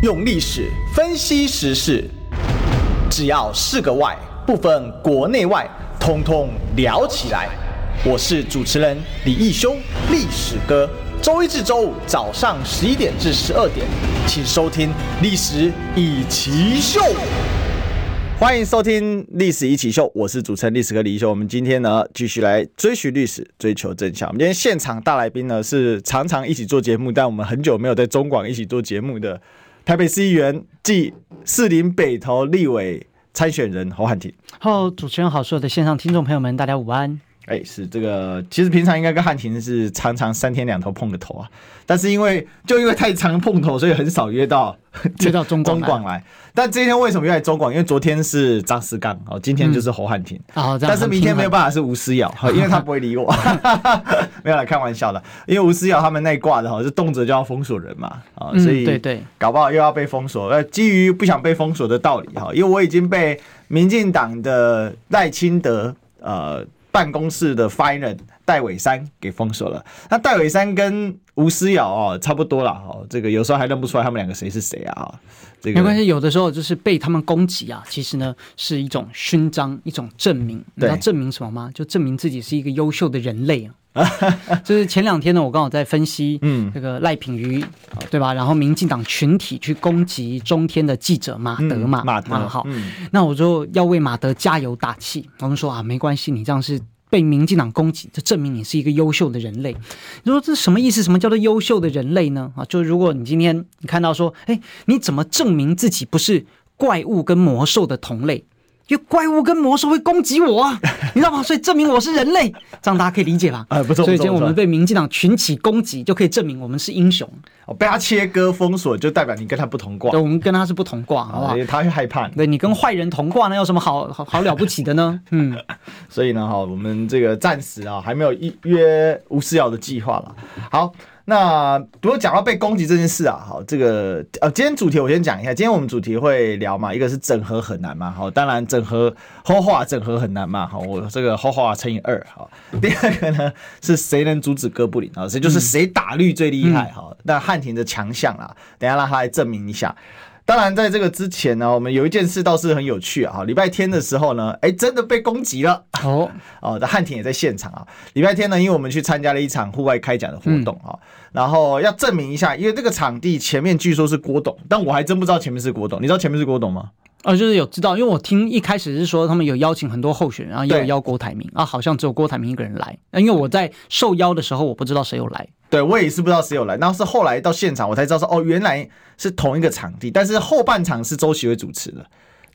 用历史分析时事，只要是个“外”，不分国内外，通通聊起来。我是主持人李义修，历史哥。周一至周五早上十一点至十二点，请收听《历史一起秀》。欢迎收听《历史一起秀》，我是主持人历史哥李义修。我们今天呢，继续来追寻历史，追求真相。我们今天现场大来宾呢，是常常一起做节目，但我们很久没有在中广一起做节目的台北市议员，暨士林北投立委参选人侯汉廷。好，主持人好，所有的线上听众朋友们，大家午安。哎、欸，是这个，其实平常应该跟汉庭是常常三天两头碰个头啊，但是因为就因为太常碰头，所以很少约到 约到中中广来。但今天为什么约来中广？因为昨天是张思刚哦，今天就是侯汉廷啊。但是明天没有办法是吴思瑶，因为他不会理我。没有来开玩笑的，因为吴思瑶他们那挂的哈，是动辄就要封锁人嘛啊，所以对对，搞不好又要被封锁。呃，基于不想被封锁的道理哈，因为我已经被民进党的赖清德呃。办公室的发言人戴伟山给封锁了。那戴伟山跟吴思瑶哦差不多了哦，这个有时候还认不出来他们两个谁是谁啊？这个没关系，有的时候就是被他们攻击啊，其实呢是一种勋章，一种证明。你知道证明什么吗？就证明自己是一个优秀的人类啊。就是前两天呢，我刚好在分析，嗯，这个赖品妤，对吧？然后民进党群体去攻击中天的记者马德嘛，马德好，那我就要为马德加油打气。我们说啊，没关系，你这样是被民进党攻击，这证明你是一个优秀的人类。你说这什么意思？什么叫做优秀的人类呢？啊，就如果你今天你看到说，哎，你怎么证明自己不是怪物跟魔兽的同类？因为怪物跟魔兽会攻击我啊，你知道吗？所以证明我是人类，这样大家可以理解吧？哎，不错。所以今天我们被民进党群起攻击，就可以证明我们是英雄。哦，被他切割封锁，就代表你跟他不同挂。对，我们跟他是不同挂，好不好？他会害怕你。对，你跟坏人同挂，那有什么好好好了不起的呢？嗯，所以呢，哈，我们这个暂时啊，还没有一约吴思瑶的计划了。好。那如果讲到被攻击这件事啊，好，这个呃，今天主题我先讲一下。今天我们主题会聊嘛，一个是整合很难嘛，好，当然整合后话整合很难嘛，好，我这个后话乘以二，好。第二个呢是谁能阻止哥布林啊？谁就是谁打绿最厉害，好，那汉庭的强项啦，等一下让他来证明一下。当然，在这个之前呢，我们有一件事倒是很有趣啊。礼拜天的时候呢，哎，真的被攻击了哦哦。汉庭也在现场啊。礼拜天呢，因为我们去参加了一场户外开讲的活动啊，然后要证明一下，因为这个场地前面据说是郭董，但我还真不知道前面是郭董。你知道前面是郭董吗？哦，就是有知道，因为我听一开始是说他们有邀请很多候选人，然后也有邀郭台铭啊，好像只有郭台铭一个人来。因为我在受邀的时候，我不知道谁有来。对，我也是不知道谁有来，然后是后来到现场我才知道说，哦，原来是同一个场地，但是后半场是周习伟主持的。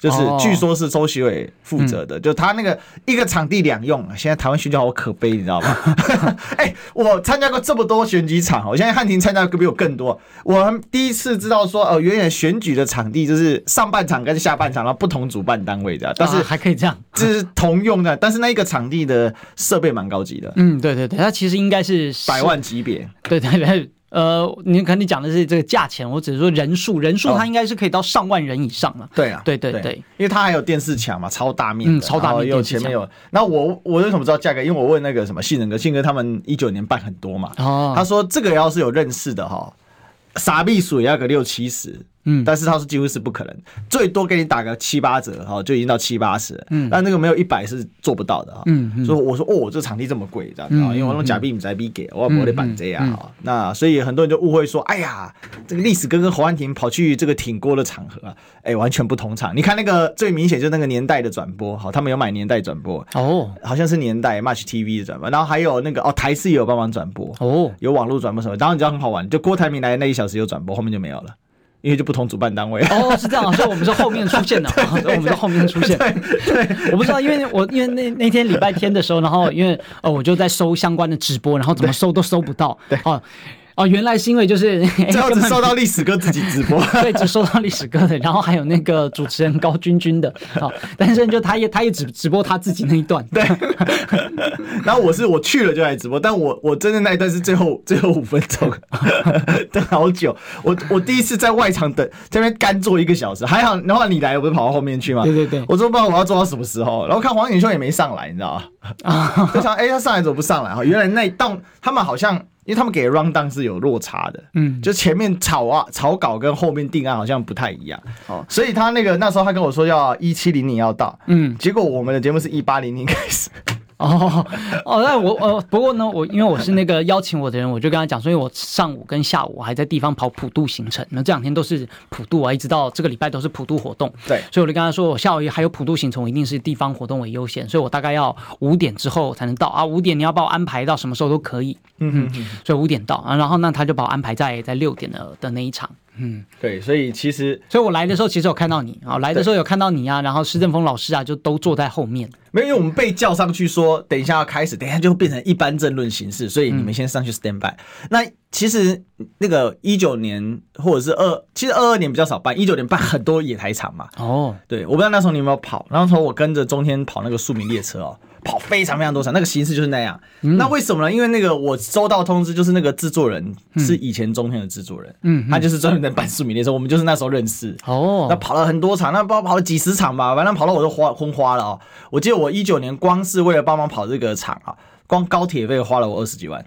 就是据说是周习伟负责的，就他那个一个场地两用。现在台湾选举好可悲，你知道吗？哎，我参加过这么多选举场，我现在汉庭参加的比我更多。我第一次知道说，哦，原来选举的场地就是上半场跟下半场，然后不同主办单位的，但是还可以这样，这是同用的。但是那一个场地的设备蛮高级的。嗯，对对对，它其实应该是百万级别。对对对。呃，你可能你讲的是这个价钱，我只是说人数，人数它应该是可以到上万人以上了。对啊，对对对，因为它还有电视墙嘛，超大面，嗯，超大面，有前面有。那我我为什么知道价格？因为我问那个什么信仁哥，信哥他们一九年办很多嘛，哦，他说这个要是有认识的哈，傻避暑也要个六七十。嗯，但是他说几乎是不可能，最多给你打个七八折哈，就已经到七八十。嗯，但那个没有一百是做不到的哈。嗯，所以我说哦，这场地这么贵，这样子啊，因为我用假币你才币给，我我得办这样啊。那所以很多人就误会说，哎呀，这个历史哥跟侯汉廷跑去这个挺锅的场合啊，哎，完全不同场。你看那个最明显就是那个年代的转播，好，他们有买年代转播哦，好像是年代 Match TV 的转播，然后还有那个哦台视也有帮忙转播哦，有网络转播什么，当然你知道很好玩，就郭台铭来那一小时有转播，后面就没有了。因为就不同主办单位哦，是这样，所以我们是后面出现的，对 对对，我们是后面出现。我不知道，因为我因为那那天礼拜天的时候，然后因为呃我就在搜相关的直播，然后怎么搜都搜不到。对，哦。哦，原来是因为就是 最后只收到历史哥自己直播，对，只收到历史哥的，然后还有那个主持人高君君的，好，但是就他也他也只直播他自己那一段，对。然后我是我去了就来直播，但我我真的那一段是最后最后五分钟，等好久。我我第一次在外场等，在那边干坐一个小时，还好，然后你来，我不是跑到后面去吗？对对对，我说不知道我要坐到什么时候，然后看黄景秀也没上来，你知道吗？啊，就想哎，他上来怎么不上来？哈，原来那一档他们好像。因为他们给的 rundown 是有落差的，嗯，就前面草啊草稿跟后面定案好像不太一样，哦，所以他那个那时候他跟我说要一七零零要到，嗯，结果我们的节目是一八零零开始。哦哦，那我呃，不过呢，我因为我是那个邀请我的人，我就跟他讲所以我上午跟下午我还在地方跑普渡行程，那这两天都是普渡啊，一直到这个礼拜都是普渡活动。对，所以我就跟他说，我下午还有普渡行程，我一定是地方活动为优先，所以我大概要五点之后才能到啊。五点你要把我安排到什么时候都可以，嗯嗯，所以五点到啊，然后那他就把我安排在在六点的的那一场。嗯，对，所以其实，所以我来的时候其实有看到你啊，来的时候有看到你啊，然后施正峰老师啊就都坐在后面，没有，因为我们被叫上去说，等一下要开始，等一下就变成一般政论形式，所以你们先上去 stand by。嗯、那其实那个一九年或者是二，其实二二年比较少办，一九年办很多野台场嘛。哦，对，我不知道那时候你有没有跑，然后从我跟着中天跑那个庶民列车哦。跑非常非常多场，那个形式就是那样。嗯、那为什么呢？因为那个我收到通知，就是那个制作人是以前中天的制作人，嗯，他就是专门在办庶民列车，我们就是那时候认识。哦，那跑了很多场，那不知道跑了几十场吧，反正跑到我都花昏花了啊、喔！我记得我一九年光是为了帮忙跑这个场啊，光高铁费花了我二十几万，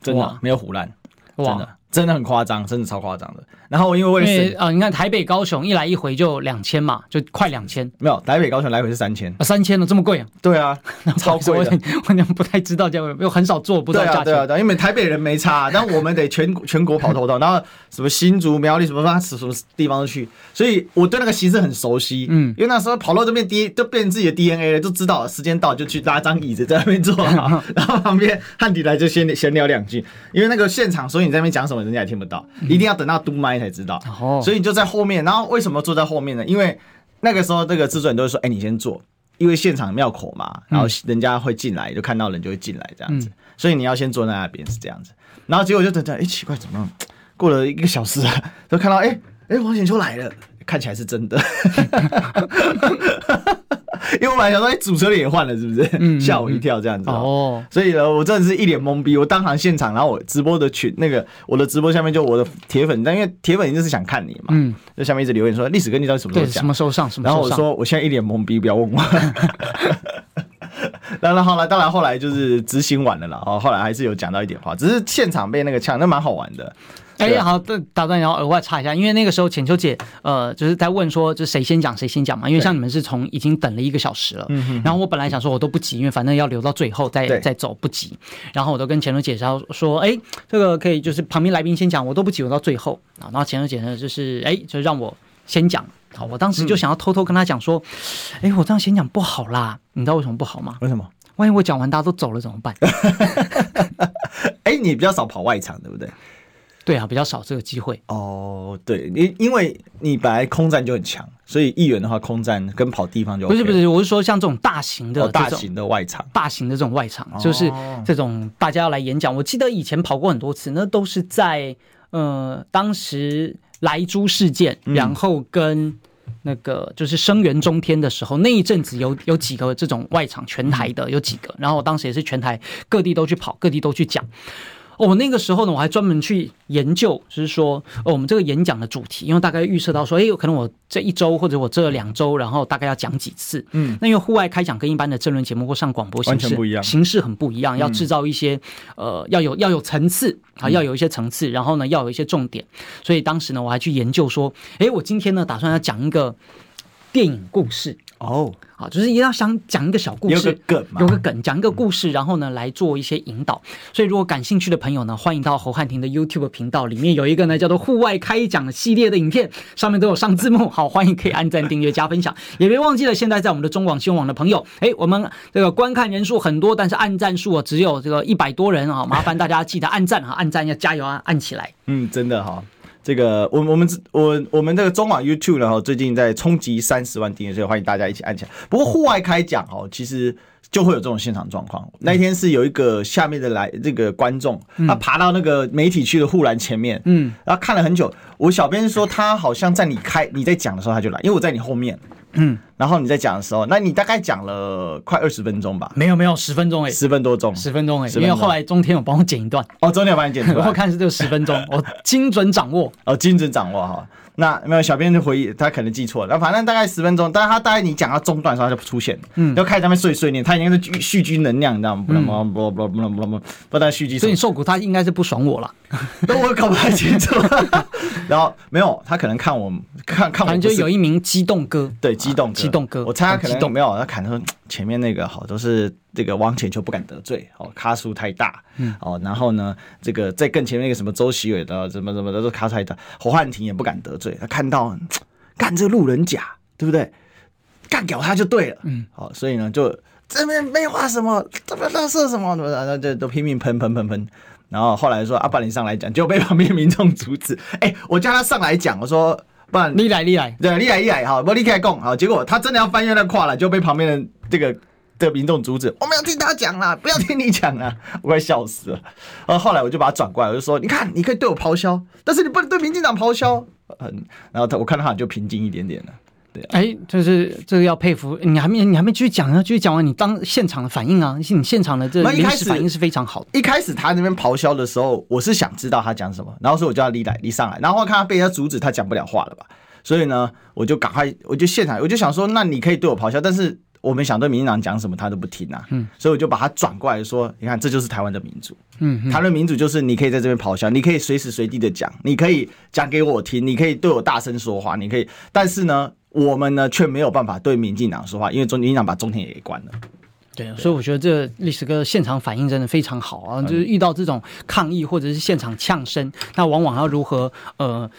真的没有胡乱，真的。真的很夸张，真的超夸张的。然后因为为了啊、呃，你看台北高雄一来一回就两千嘛，就快两千。没有台北高雄来回是三千，啊，三千了这么贵啊？对啊，超贵的。我娘不太知道价位，又很少做，不知道价钱。对啊，对啊，因为台北人没差，但我们得全全国跑透透，然后什么新竹苗栗什么什么地方都去，所以我对那个形式很熟悉。嗯，因为那时候跑到这边 D 都变成自己的 DNA 了，就知道时间到就去拉张椅子在那边坐，然后旁边汉迪来就先闲聊两句，因为那个现场，所以你在那边讲什么。人家也听不到，一定要等到嘟麦才知道。哦，所以你就在后面。然后为什么坐在后面呢？因为那个时候这个制作人都会说：“哎，你先坐，因为现场庙口嘛，然后人家会进来，就看到人就会进来这样子。所以你要先坐在那边是这样子。然后结果就等等，哎，奇怪，怎么过了一个小时啊，都看到哎哎王显秋来了，看起来是真的。”因为我本来想说，哎，主持人也换了，是不是？嗯，吓我一跳，这样子哦。所以呢，我真的是一脸懵逼。我当场现场，然后我直播的群，那个我的直播下面就我的铁粉，但因为铁粉一定是想看你嘛，嗯，就下面一直留言说，历史哥你到底什么时候讲？什么时候上？什么时候上？然后我说，我现在一脸懵逼，不要问我。当然后来，当然后来就是执行完了啦。哦，后来还是有讲到一点话，只是现场被那个呛，那蛮好玩的。哎，欸、好，这打断，然后额外插一下，因为那个时候浅秋姐，呃，就是在问说，就谁先讲谁先讲嘛。因为像你们是从已经等了一个小时了，对然后我本来想说，我都不急，因为反正要留到最后再再走，不急。然后我都跟浅秋姐说说，哎，这个可以，就是旁边来宾先讲，我都不急，我到最后啊。然后浅秋姐呢，就是哎，就让我先讲。好，我当时就想要偷偷跟他讲说，哎、嗯，我这样先讲不好啦，你知道为什么不好吗？为什么？万一我讲完大家都走了怎么办？哎，你比较少跑外场，对不对？对啊，比较少这个机会哦。对，因因为你本来空战就很强，所以议员的话，空战跟跑地方就、OK、不是不是，我是说像这种大型的、哦、大型的外场，大型的这种外场，就是这种大家要来演讲。我记得以前跑过很多次，那都是在呃当时莱猪事件，然后跟那个就是声援中天的时候，嗯、那一阵子有有几个这种外场全台的有几个，然后我当时也是全台各地都去跑，各地都去讲。我、哦、那个时候呢，我还专门去研究，就是说，哦，我们这个演讲的主题，因为大概预测到说，哎，有可能我这一周或者我这两周，然后大概要讲几次。嗯，那因为户外开讲跟一般的政论节目或上广播形式不一样，形式很不一样，要制造一些、嗯、呃，要有要有层次啊，要有一些层次，然后呢，要有一些重点。所以当时呢，我还去研究说，哎，我今天呢，打算要讲一个电影故事。哦，好，就是一定要想讲一个小故事，有个梗，有个梗，讲一个故事，然后呢，来做一些引导。所以，如果感兴趣的朋友呢，欢迎到侯汉廷的 YouTube 频道里面有一个呢叫做“户外开讲”系列的影片，上面都有上字幕。好，欢迎可以按赞、订阅、加分享，也别忘记了。现在在我们的中广新闻网的朋友，哎，我们这个观看人数很多，但是按赞数啊只有这个一百多人啊，麻烦大家记得按赞啊，按赞要加油啊，按起来。嗯，真的哈。这个我我们我我们这个中网 YouTube 然后，最近在冲击三十万订阅，所以欢迎大家一起按起来。不过户外开讲哦，其实就会有这种现场状况。那一天是有一个下面的来这个观众，他爬到那个媒体区的护栏前面，嗯，然后看了很久。我小编说他好像在你开你在讲的时候他就来，因为我在你后面，嗯。然后你在讲的时候，那你大概讲了快二十分钟吧？没有没有，十分钟哎，十分多钟，十分钟哎，因为后来中天有帮我剪一段。哦，中天有帮你剪，我看是这个十分钟，我精准掌握。哦，精准掌握哈。那没有小编就回忆，他可能记错了。然后反正大概十分钟，但是他大概你讲到中段的时候他就出现，嗯，就开始在那边碎碎念，他应该是蓄积能量，你知道吗？不能不不不不不不不但蓄积。所以你受苦，他应该是不爽我了，那我搞不太清楚。然后没有，他可能看我看看我，反正就有一名激动哥，对，激动激动哥，我猜他可能没有，他可能说前面那个好都是。这个汪浅秋不敢得罪哦，咖数太大，嗯哦，然后呢，这个在更前面那个什么周锡玮的怎么怎么的都咖数太大，侯汉廷也不敢得罪，他看到 干这个路人甲，对不对？干掉他就对了，嗯，好，所以呢，就这边没话什么，这边那是什么，然后就都拼命喷喷喷喷，然后后来说阿巴林上来讲，就被旁边民众阻止，哎，我叫他上来讲，我说不然你来你来，对，你来你来，好，不你来讲，好，结果他真的要翻越那跨了，就被旁边的这个。这个民众阻止，我们要听他讲啦，不要听你讲啦，我快笑死了。然后后来我就把他转过来，我就说：“你看，你可以对我咆哮，但是你不能对民进党咆哮。”嗯，然后他我看到他就平静一点点了。对，哎，就是这个要佩服你，还没你还没继续讲呢，继续讲完你当现场的反应啊，你现场的这临时反应是非常好的。一开始他那边咆哮的时候，我是想知道他讲什么，然后说我叫他离来离上来，然后我看他被人家阻止，他讲不了话了吧，所以呢，我就赶快我就现场我就想说，那你可以对我咆哮，但是。我们想对民进党讲什么，他都不听啊，嗯，所以我就把他转过来说，你看，这就是台湾的民主，嗯，台湾的民主就是你可以在这边咆哮，你可以随时随地的讲，你可以讲给我听，你可以对我大声说话，你可以，但是呢，我们呢却没有办法对民进党说话，因为中民进党把中天也给关了。对，所以我觉得这历史哥现场反应真的非常好啊，就是遇到这种抗议或者是现场呛声，那往往要如何呃。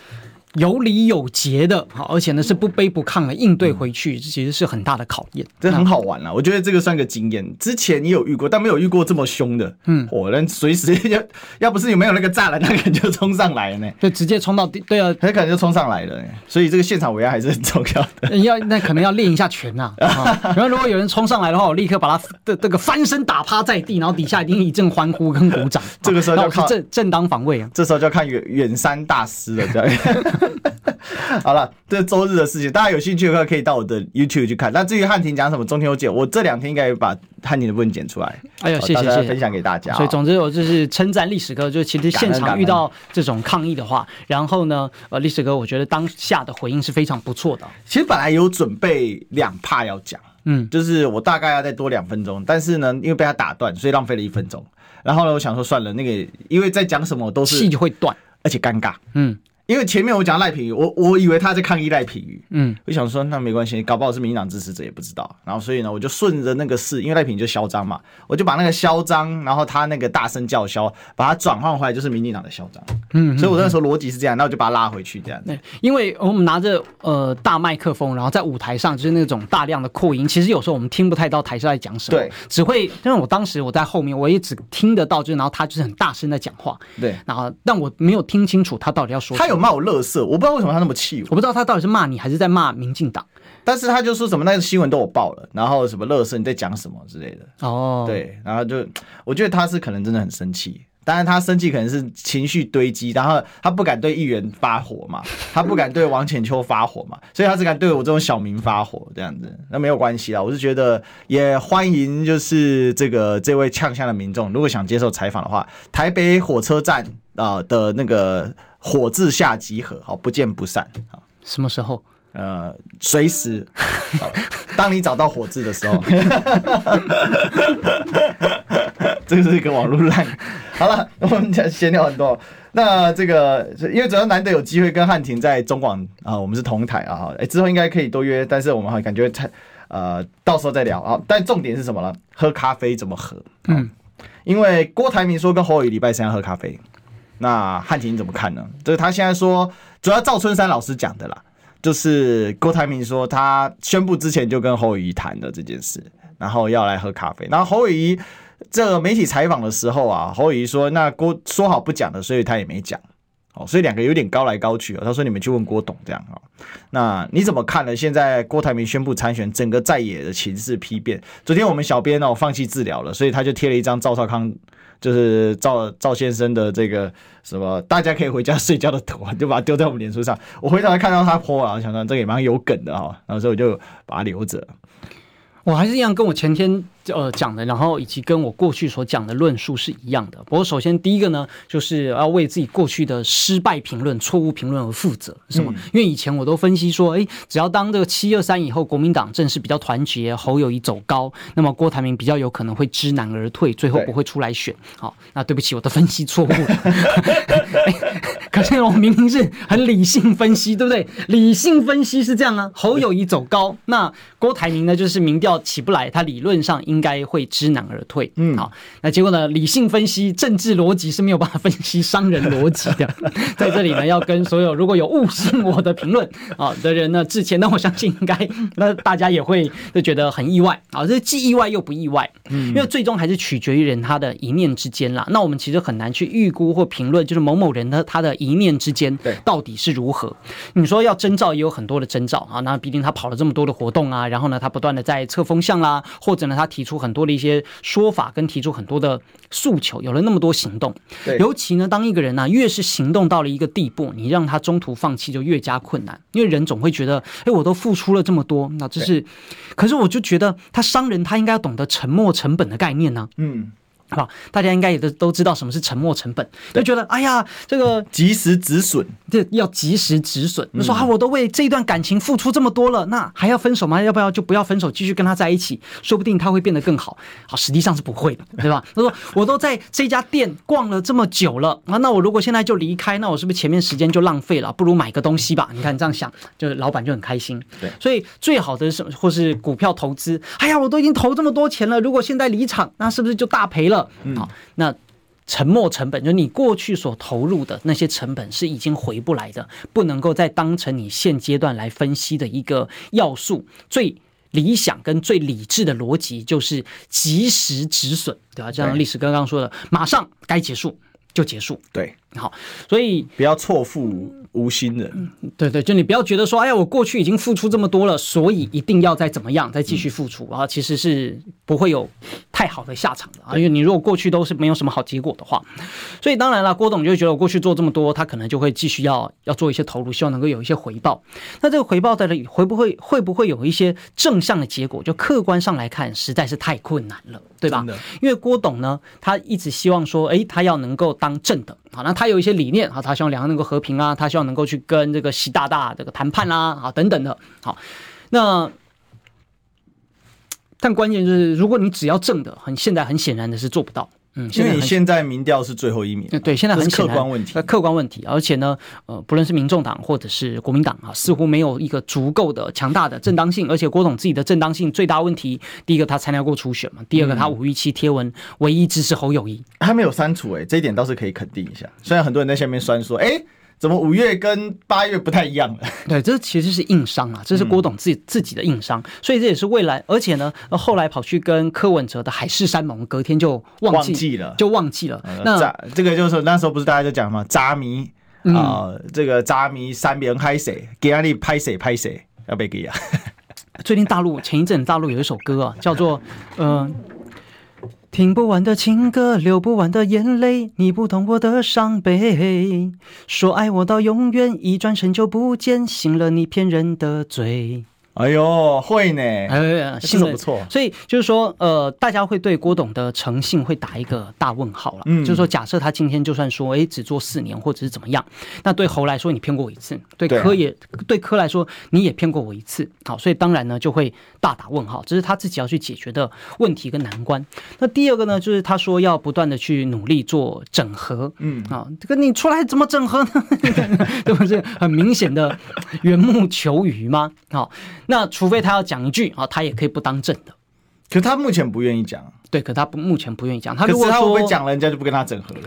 有理有节的，好，而且呢是不卑不亢的应对回去，这其实是很大的考验，这很好玩啊！我觉得这个算个经验。之前你有遇过，但没有遇过这么凶的。嗯，我能随时要，要不是有没有那个栅栏，他可能就冲上来了呢。就直接冲到，对啊，他可能就冲上来了。所以这个现场围压还是很重要的。要那可能要练一下拳 呐。然后如果有人冲上来的话，我立刻把他的这个翻身打趴在地，然后底下一定一阵欢呼跟鼓掌。这个时候就要靠正正当防卫啊。这时候就要看远远山大师了，这样。好了，这周日的事情，大家有兴趣的话可以到我的 YouTube 去看。那至于汉庭讲什么中天有剪，我这两天应该有把汉庭的部分剪出来。哎呦，谢谢谢谢，分享给大家。所以总之我就是称赞历史哥，就其实现场遇到这种抗议的话，然后呢，呃，历史哥我觉得当下的回应是非常不错的。其实本来有准备两 part 要讲，嗯，就是我大概要再多两分钟，但是呢，因为被他打断，所以浪费了一分钟。然后呢，我想说算了，那个因为在讲什么都是气会断，而且尴尬，嗯。因为前面我讲赖品妤，我我以为他在抗议赖品妤，嗯，我想说那没关系，搞不好是民进党支持者也不知道，然后所以呢，我就顺着那个事，因为赖品妤就嚣张嘛，我就把那个嚣张，然后他那个大声叫嚣，把它转换回来就是民进党的嚣张，嗯，所以我那时候逻辑是这样，那我就把它拉回去这样。对，因为我们拿着呃大麦克风，然后在舞台上就是那种大量的扩音，其实有时候我们听不太到台下在讲什么，对，只会因为我当时我在后面，我也只听得到，就是然后他就是很大声的讲话，对，然后但我没有听清楚他到底要说什么，他有骂我乐色。我不知道为什么他那么气我，我不知道他到底是骂你还是在骂民进党，但是他就说什么那个新闻都有报了，然后什么乐色你在讲什么之类的哦，对，然后就我觉得他是可能真的很生气，当然他生气可能是情绪堆积，然后他不敢对议员发火嘛，他不敢对王浅秋发火嘛，所以他只敢对我这种小民发火这样子，那没有关系啦，我是觉得也欢迎就是这个这位呛声的民众，如果想接受采访的话，台北火车站啊的那个。火字下集合，好，不见不散。好，什么时候？呃，随时。当你找到火字的时候。这个是一个网络烂。好了，我们讲闲聊很多。那这个，因为主要难得有机会跟汉庭在中广啊，我们是同台啊。哎，之后应该可以多约，但是我们好感觉太呃，到时候再聊啊。但重点是什么呢？喝咖啡怎么喝？嗯，因为郭台铭说跟侯友宜礼拜三要喝咖啡。那汉庭怎么看呢？就是他现在说，主要赵春山老师讲的啦，就是郭台铭说他宣布之前就跟侯友谊谈的这件事，然后要来喝咖啡。然后侯友谊这个媒体采访的时候啊，侯友谊说那郭说好不讲的，所以他也没讲哦，所以两个有点高来高去哦。他说你们去问郭董这样哈。那你怎么看呢？现在郭台铭宣布参选，整个在野的情势丕变。昨天我们小编哦放弃治疗了，所以他就贴了一张赵少康，就是赵赵先生的这个什么，大家可以回家睡觉的图，就把它丢在我们脸书上。我回头还看到他 po 啊，我想说这个也蛮有梗的哈，然后所以我就把它留着。我还是一样跟我前天。呃，讲的，然后以及跟我过去所讲的论述是一样的。不过，首先第一个呢，就是要为自己过去的失败评论、错误评论而负责，是吗？嗯、因为以前我都分析说，哎，只要当这个七二三以后，国民党正式比较团结，侯友谊走高，那么郭台铭比较有可能会知难而退，最后不会出来选。好，那对不起，我的分析错误了。可是我明明是很理性分析，对不对？理性分析是这样啊，侯友谊走高，那郭台铭呢，就是民调起不来，他理论上应该会知难而退，嗯，好，那结果呢？理性分析、政治逻辑是没有办法分析商人逻辑的。在这里呢，要跟所有如果有误信我的评论 啊的人呢致歉。那我相信应该，那大家也会就觉得很意外啊，这既意外又不意外，嗯，因为最终还是取决于人他的一念之间啦。那我们其实很难去预估或评论，就是某某人的他的一念之间到底是如何。你说要征兆，也有很多的征兆啊，那毕竟他跑了这么多的活动啊，然后呢，他不断的在测风向啦，或者呢，他提出很多。的一些说法跟提出很多的诉求，有了那么多行动，尤其呢，当一个人呢、啊、越是行动到了一个地步，你让他中途放弃就越加困难，因为人总会觉得，哎，我都付出了这么多，那这是，可是我就觉得他商人他应该要懂得沉没成本的概念呢、啊，嗯。好，大家应该也都都知道什么是沉没成本，就觉得哎呀，这个 及时止损，这要及时止损。你说啊，我都为这一段感情付出这么多了，那还要分手吗？要不要就不要分手，继续跟他在一起，说不定他会变得更好。好，实际上是不会的，对吧？他说我都在这家店逛了这么久了啊，那我如果现在就离开，那我是不是前面时间就浪费了？不如买个东西吧。你看这样想，就是老板就很开心。对，所以最好的是？或是股票投资？哎呀，我都已经投这么多钱了，如果现在离场，那是不是就大赔了？好，那沉没成本，就是你过去所投入的那些成本是已经回不来的，不能够再当成你现阶段来分析的一个要素。最理想跟最理智的逻辑就是及时止损，对吧？就像历史刚刚说的，马上该结束就结束。对，好，所以不要错付。无心人，对对，就你不要觉得说，哎呀，我过去已经付出这么多了，所以一定要再怎么样，再继续付出啊，其实是不会有太好的下场的啊。因为你如果过去都是没有什么好结果的话，所以当然了，郭董就觉得我过去做这么多，他可能就会继续要要做一些投入，希望能够有一些回报。那这个回报在这里会不会会不会有一些正向的结果？就客观上来看，实在是太困难了，对吧？因为郭董呢，他一直希望说，哎，他要能够当正的。好，那他有一些理念啊，他希望两岸能够和平啊，他希望能够去跟这个习大大这个谈判啦，啊等等的。好，那但关键就是，如果你只要正的，很现在很显然的是做不到。嗯，因为你现在民调是最后一名，对，现在很客观问题，客观问题，而且呢，呃，不论是民众党或者是国民党啊，似乎没有一个足够的强大的正当性，而且郭董自己的正当性最大问题，第一个他参加过初选嘛，第二个他五一期贴文唯一支持侯友谊，他没有删除，哎，这一点倒是可以肯定一下，虽然很多人在下面酸说，哎。怎么五月跟八月不太一样了？对，这其实是硬伤啊，这是郭董自己、嗯、自己的硬伤，所以这也是未来。而且呢，后来跑去跟柯文哲的海誓山盟，隔天就忘记，了，就忘记了。嗯、那这个就是那时候不是大家就讲嘛，渣迷啊、呃，这个渣迷三边拍谁，给阿力拍谁拍谁，要不要给啊？最近大陆前一阵大陆有一首歌啊，叫做嗯。呃听不完的情歌，流不完的眼泪，你不懂我的伤悲。说爱我到永远，一转身就不见，信了你骗人的嘴。哎呦，会呢，哎呀，信得不错。所以就是说，呃，大家会对郭董的诚信会打一个大问号了。嗯，就是说，假设他今天就算说，哎，只做四年或者是怎么样，那对侯来说你骗过我一次，对柯也对柯来说你也骗过我一次。好，所以当然呢就会大打问号，这是他自己要去解决的问题跟难关。那第二个呢，就是他说要不断的去努力做整合。嗯，啊，这个你出来怎么整合呢？这不是很明显的缘木求鱼吗？好。那除非他要讲一句啊，他也可以不当正的，可他目前不愿意讲。对，可他不目前不愿意讲。他如果他会不会讲了，人家就不跟他整合了？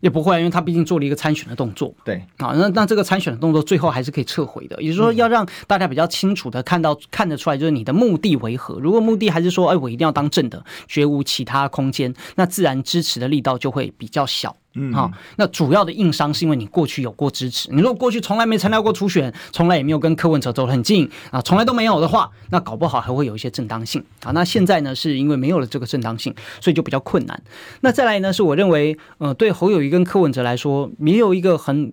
也不会，因为他毕竟做了一个参选的动作。对啊，那那这个参选的动作最后还是可以撤回的。也就是说，要让大家比较清楚的看到、看得出来，就是你的目的为何。如果目的还是说，哎，我一定要当正的，绝无其他空间，那自然支持的力道就会比较小。嗯，好，那主要的硬伤是因为你过去有过支持。你如果过去从来没参加过初选，从来也没有跟柯文哲走得很近啊，从来都没有的话，那搞不好还会有一些正当性啊。那现在呢，是因为没有了这个正当性，所以就比较困难。那再来呢，是我认为，呃，对侯友谊跟柯文哲来说，没有一个很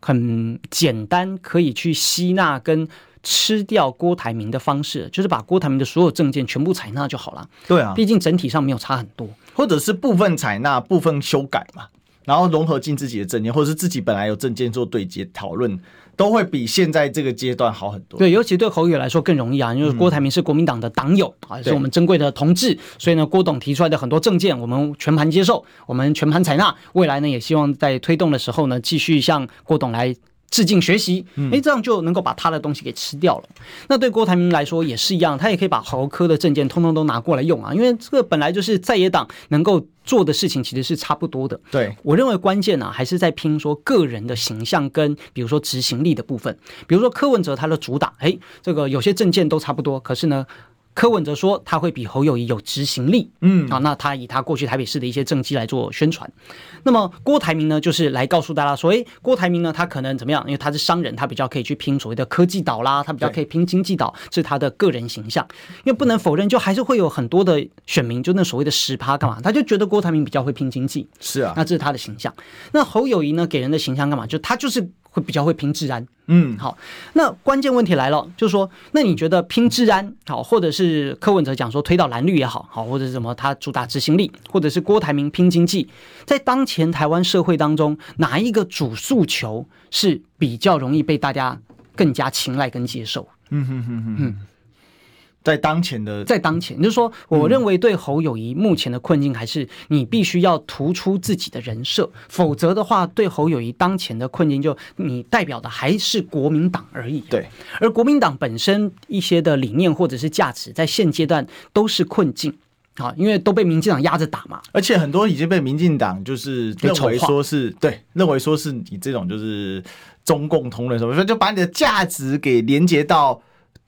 很简单可以去吸纳跟吃掉郭台铭的方式，就是把郭台铭的所有证件全部采纳就好了。对啊，毕竟整体上没有差很多，或者是部分采纳，部分修改嘛。然后融合进自己的证件，或者是自己本来有证件做对接讨论，都会比现在这个阶段好很多。对，尤其对侯友来说更容易啊，因为郭台铭是国民党的党友啊，也是我们珍贵的同志，所以呢，郭董提出来的很多证件，我们全盘接受，我们全盘采纳。未来呢，也希望在推动的时候呢，继续向郭董来。致敬学习，哎，这样就能够把他的东西给吃掉了。那对郭台铭来说也是一样，他也可以把豪科的证件通通都拿过来用啊，因为这个本来就是在野党能够做的事情，其实是差不多的。对，我认为关键呢、啊，还是在拼说个人的形象跟比如说执行力的部分。比如说柯文哲他的主打，哎，这个有些证件都差不多，可是呢。柯文哲说他会比侯友谊有执行力，嗯，啊，那他以他过去台北市的一些政绩来做宣传。那么郭台铭呢，就是来告诉大家说，诶，郭台铭呢，他可能怎么样？因为他是商人，他比较可以去拼所谓的科技岛啦，他比较可以拼经济岛，是他的个人形象。因为不能否认，就还是会有很多的选民，就那所谓的十趴干嘛？他就觉得郭台铭比较会拼经济，是啊，那这是他的形象。那侯友宜呢，给人的形象干嘛？就他就是。会比较会拼治安，嗯，好，那关键问题来了，就是说，那你觉得拼治安好，或者是柯文哲讲说推倒蓝绿也好，好，或者是什么他主打执行力，或者是郭台铭拼经济，在当前台湾社会当中，哪一个主诉求是比较容易被大家更加青睐跟接受？嗯哼哼哼，嗯。在当前的，在当前，就是说，我认为对侯友谊目前的困境，还是你必须要突出自己的人设，否则的话，对侯友谊当前的困境，就你代表的还是国民党而已。对，而国民党本身一些的理念或者是价值，在现阶段都是困境啊，因为都被民进党压着打嘛，而且很多已经被民进党就是认为说是对，认为说是你这种就是中共同仁什么，所以就把你的价值给连接到。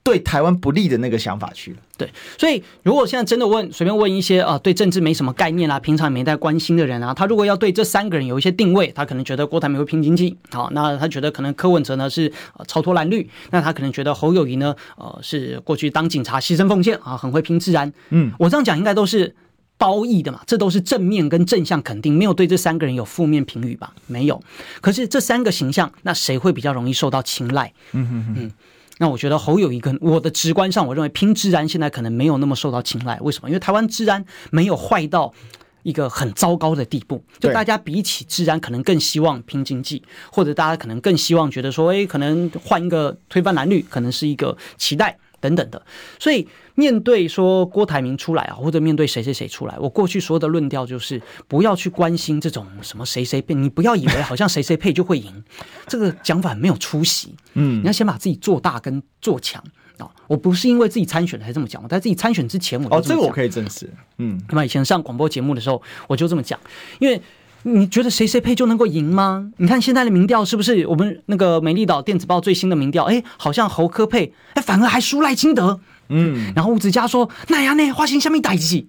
对台湾不利的那个想法去了。对，所以如果现在真的问，随便问一些啊，对政治没什么概念啊，平常也没太关心的人啊，他如果要对这三个人有一些定位，他可能觉得郭台铭会拼经济，好，那他觉得可能柯文哲呢是超脱蓝绿，那他可能觉得侯友宜呢，呃，是过去当警察牺牲奉献啊，很会拼治安。嗯，我这样讲应该都是褒义的嘛，这都是正面跟正向肯定，没有对这三个人有负面评语吧？没有。可是这三个形象，那谁会比较容易受到青睐？嗯哼哼。嗯那我觉得侯友谊跟我的直观上，我认为拼治安现在可能没有那么受到青睐。为什么？因为台湾治安没有坏到一个很糟糕的地步，就大家比起治安，可能更希望拼经济，或者大家可能更希望觉得说，哎，可能换一个推翻蓝绿，可能是一个期待。等等的，所以面对说郭台铭出来啊，或者面对谁谁谁出来，我过去说的论调就是不要去关心这种什么谁谁配，你不要以为好像谁谁配就会赢，这个讲法没有出息。嗯，你要先把自己做大跟做强啊！我不是因为自己参选才这么讲，我在自己参选之前我。哦，这个我可以证实。嗯，那么以前上广播节目的时候我就这么讲，因为。你觉得谁谁配就能够赢吗？你看现在的民调是不是我们那个美丽岛电子报最新的民调？哎，好像侯科配，哎，反而还输赖清德。嗯，然后吴子嘉说：“那呀，那花心下面代志。”